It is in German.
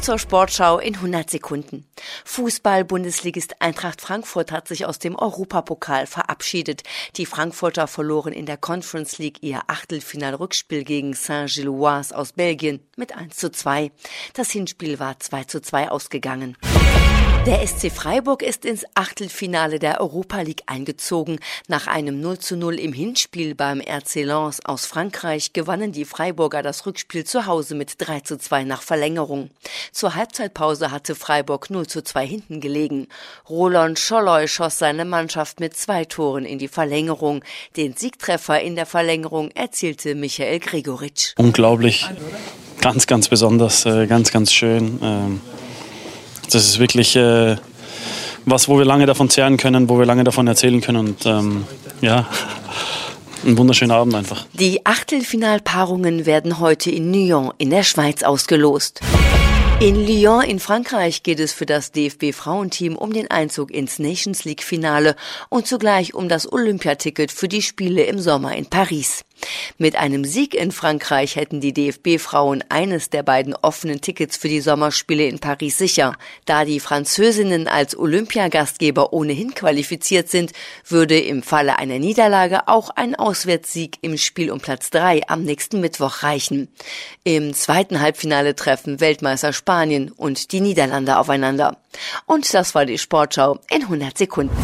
zur Sportschau in 100 Sekunden. Fußball-Bundesligist Eintracht Frankfurt hat sich aus dem Europapokal verabschiedet. Die Frankfurter verloren in der Conference League ihr Achtelfinal-Rückspiel gegen Saint-Gilloise aus Belgien mit 1 zu 2. Das Hinspiel war 2 zu 2 ausgegangen. Der SC Freiburg ist ins Achtelfinale der Europa League eingezogen. Nach einem 0 zu 0 im Hinspiel beim RC Lens aus Frankreich gewannen die Freiburger das Rückspiel zu Hause mit 3 zu 2 nach Verlängerung. Zur Halbzeitpause hatte Freiburg 0 zu 2 hinten gelegen. Roland Scholloy schoss seine Mannschaft mit zwei Toren in die Verlängerung. Den Siegtreffer in der Verlängerung erzielte Michael Gregoritsch. Unglaublich. Ganz, ganz besonders, äh, ganz, ganz schön ähm, das ist wirklich äh, was, wo wir lange davon zehren können, wo wir lange davon erzählen können. Und ähm, ja, ein wunderschöner Abend einfach. Die Achtelfinalpaarungen werden heute in Nyon in der Schweiz ausgelost. In Lyon in Frankreich geht es für das DFB Frauenteam um den Einzug ins Nations League Finale und zugleich um das Olympiaticket für die Spiele im Sommer in Paris. Mit einem Sieg in Frankreich hätten die DFB-Frauen eines der beiden offenen Tickets für die Sommerspiele in Paris sicher. Da die Französinnen als Olympiagastgeber ohnehin qualifiziert sind, würde im Falle einer Niederlage auch ein Auswärtssieg im Spiel um Platz drei am nächsten Mittwoch reichen. Im zweiten Halbfinale treffen Weltmeister Spanien und die Niederlande aufeinander. Und das war die Sportschau in 100 Sekunden.